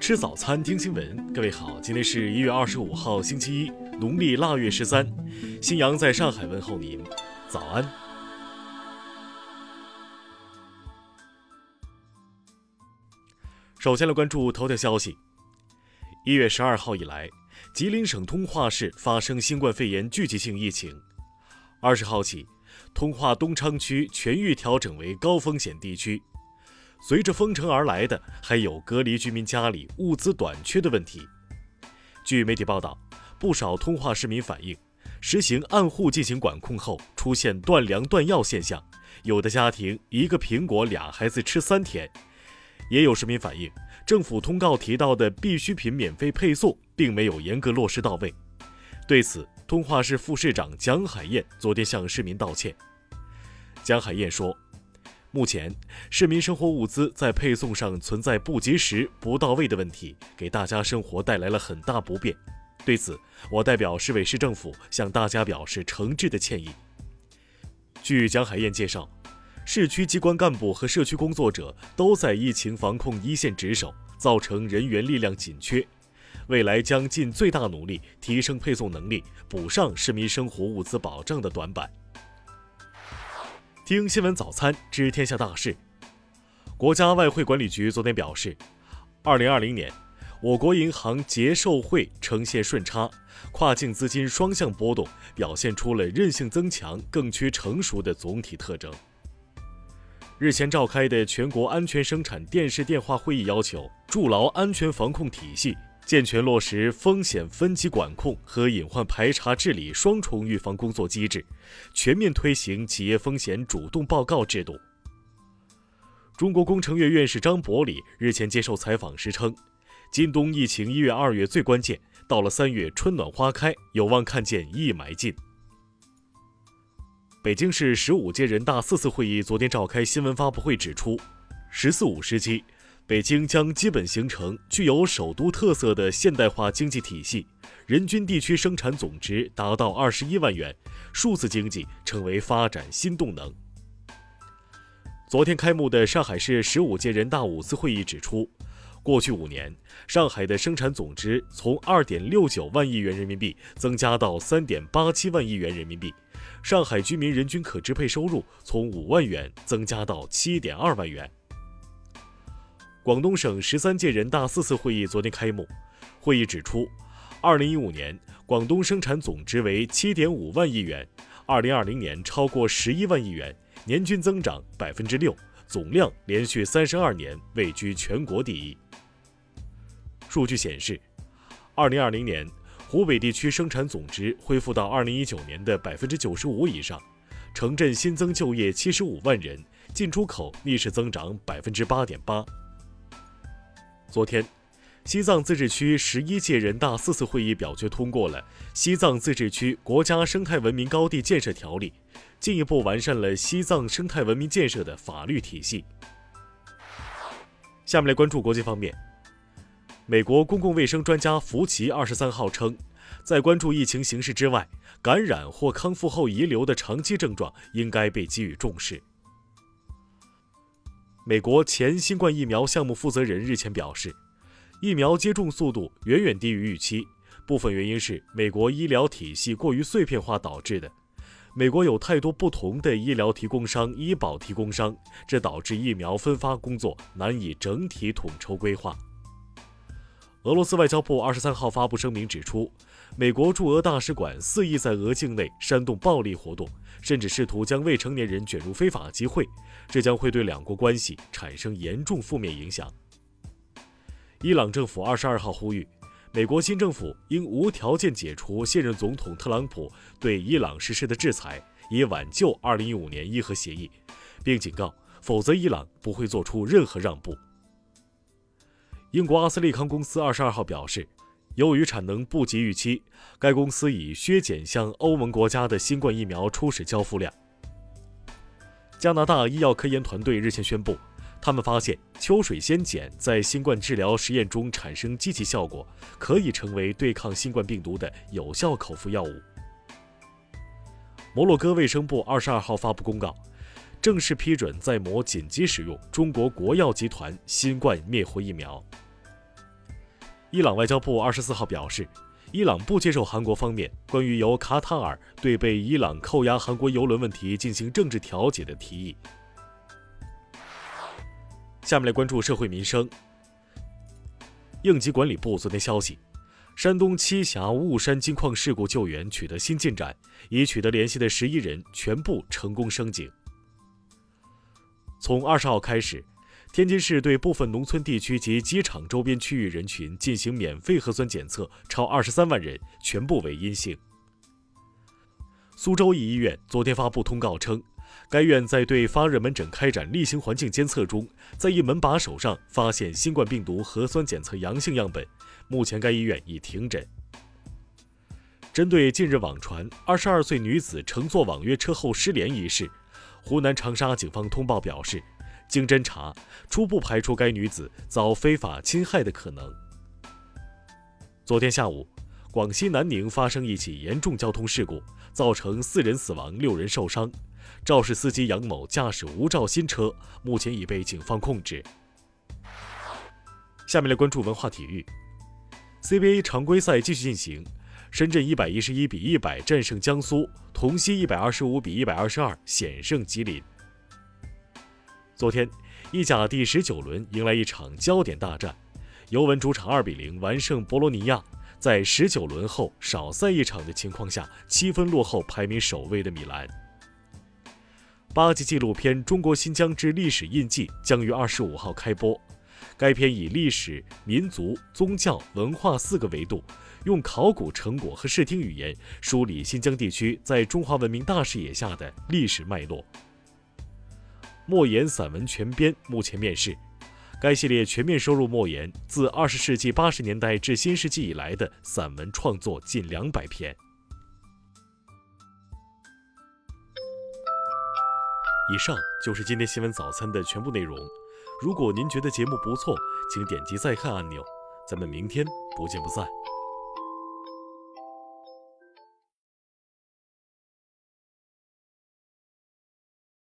吃早餐，听新闻。各位好，今天是一月二十五号，星期一，农历腊月十三。新阳在上海问候您，早安。首先来关注头条消息。一月十二号以来，吉林省通化市发生新冠肺炎聚集性疫情。二十号起，通化东昌区全域调整为高风险地区。随着封城而来的，还有隔离居民家里物资短缺的问题。据媒体报道，不少通化市民反映，实行按户进行管控后，出现断粮断药现象，有的家庭一个苹果俩孩子吃三天。也有市民反映，政府通告提到的必需品免费配送，并没有严格落实到位。对此，通化市副市长蒋海燕昨天向市民道歉。蒋海燕说：“目前市民生活物资在配送上存在不及时、不到位的问题，给大家生活带来了很大不便。对此，我代表市委市政府向大家表示诚挚的歉意。”据蒋海燕介绍。市区机关干部和社区工作者都在疫情防控一线值守，造成人员力量紧缺。未来将尽最大努力提升配送能力，补上市民生活物资保障的短板。听新闻早餐知天下大事。国家外汇管理局昨天表示，二零二零年，我国银行结售汇呈现顺差，跨境资金双向波动，表现出了韧性增强、更趋成熟的总体特征。日前召开的全国安全生产电视电话会议要求，筑牢安全防控体系，健全落实风险分级管控和隐患排查治理双重预防工作机制，全面推行企业风险主动报告制度。中国工程院院士张伯礼日前接受采访时称，今冬疫情一月二月最关键，到了三月春暖花开，有望看见一霾尽。北京市十五届人大四次会议昨天召开新闻发布会，指出，“十四五”时期，北京将基本形成具有首都特色的现代化经济体系，人均地区生产总值达到二十一万元，数字经济成为发展新动能。昨天开幕的上海市十五届人大五次会议指出，过去五年，上海的生产总值从二点六九万亿元人民币增加到三点八七万亿元人民币。上海居民人均可支配收入从五万元增加到七点二万元。广东省十三届人大四次会议昨天开幕，会议指出，二零一五年广东生产总值为七点五万亿元，二零二零年超过十一万亿元，年均增长百分之六，总量连续三十二年位居全国第一。数据显示，二零二零年。湖北地区生产总值恢复到二零一九年的百分之九十五以上，城镇新增就业七十五万人，进出口逆势增长百分之八点八。昨天，西藏自治区十一届人大四次会议表决通过了《西藏自治区国家生态文明高地建设条例》，进一步完善了西藏生态文明建设的法律体系。下面来关注国际方面。美国公共卫生专家福奇二十三号称，在关注疫情形势之外，感染或康复后遗留的长期症状应该被给予重视。美国前新冠疫苗项目负责人日前表示，疫苗接种速度远远低于预期，部分原因是美国医疗体系过于碎片化导致的。美国有太多不同的医疗提供商、医保提供商，这导致疫苗分发工作难以整体统筹规划。俄罗斯外交部二十三号发布声明指出，美国驻俄大使馆肆意在俄境内煽动暴力活动，甚至试图将未成年人卷入非法集会，这将会对两国关系产生严重负面影响。伊朗政府二十二号呼吁，美国新政府应无条件解除现任总统特朗普对伊朗实施的制裁，以挽救二零一五年伊核协议，并警告，否则伊朗不会做出任何让步。英国阿斯利康公司二十二号表示，由于产能不及预期，该公司已削减向欧盟国家的新冠疫苗初始交付量。加拿大医药科研团队日前宣布，他们发现秋水仙碱在新冠治疗实验中产生积极效果，可以成为对抗新冠病毒的有效口服药物。摩洛哥卫生部二十二号发布公告，正式批准在摩紧急使用中国国药集团新冠灭活疫苗。伊朗外交部二十四号表示，伊朗不接受韩国方面关于由卡塔尔对被伊朗扣押韩国油轮问题进行政治调解的提议。下面来关注社会民生。应急管理部昨天消息，山东栖霞雾山金矿事故救援取得新进展，已取得联系的十一人全部成功升井。从二十号开始，天津市对部分农村地区及机场周边区域人群进行免费核酸检测，超二十三万人全部为阴性。苏州一医院昨天发布通告称。该院在对发热门诊开展例行环境监测中，在一门把手上发现新冠病毒核酸检测阳性样本，目前该医院已停诊。针对近日网传二十二岁女子乘坐网约车后失联一事，湖南长沙警方通报表示，经侦查，初步排除该女子遭非法侵害的可能。昨天下午，广西南宁发生一起严重交通事故，造成四人死亡、六人受伤。肇事司机杨某驾驶无照新车，目前已被警方控制。下面来关注文化体育。CBA 常规赛继续进行，深圳一百一十一比一百战胜江苏，同曦一百二十五比一百二十二险胜吉林。昨天，意甲第十九轮迎来一场焦点大战，尤文主场二比零完胜博洛尼亚，在十九轮后少赛一场的情况下，七分落后排名首位的米兰。八集纪录片《中国新疆之历史印记》将于二十五号开播。该片以历史、民族、宗教、文化四个维度，用考古成果和视听语言梳理新疆地区在中华文明大视野下的历史脉络。莫言散文全编目前面世，该系列全面收录莫言自二十世纪八十年代至新世纪以来的散文创作近两百篇。以上就是今天新闻早餐的全部内容。如果您觉得节目不错，请点击再看按钮。咱们明天不见不散。